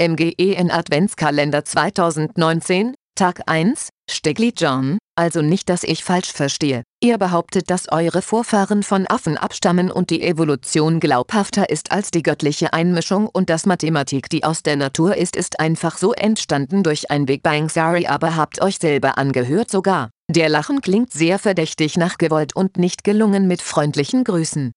MGEN Adventskalender 2019, Tag 1, Stigli John, also nicht dass ich falsch verstehe. Ihr behauptet, dass eure Vorfahren von Affen abstammen und die Evolution glaubhafter ist als die göttliche Einmischung und dass Mathematik die aus der Natur ist ist einfach so entstanden durch ein Big Bang Sorry aber habt euch selber angehört sogar. Der Lachen klingt sehr verdächtig nach gewollt und nicht gelungen mit freundlichen Grüßen.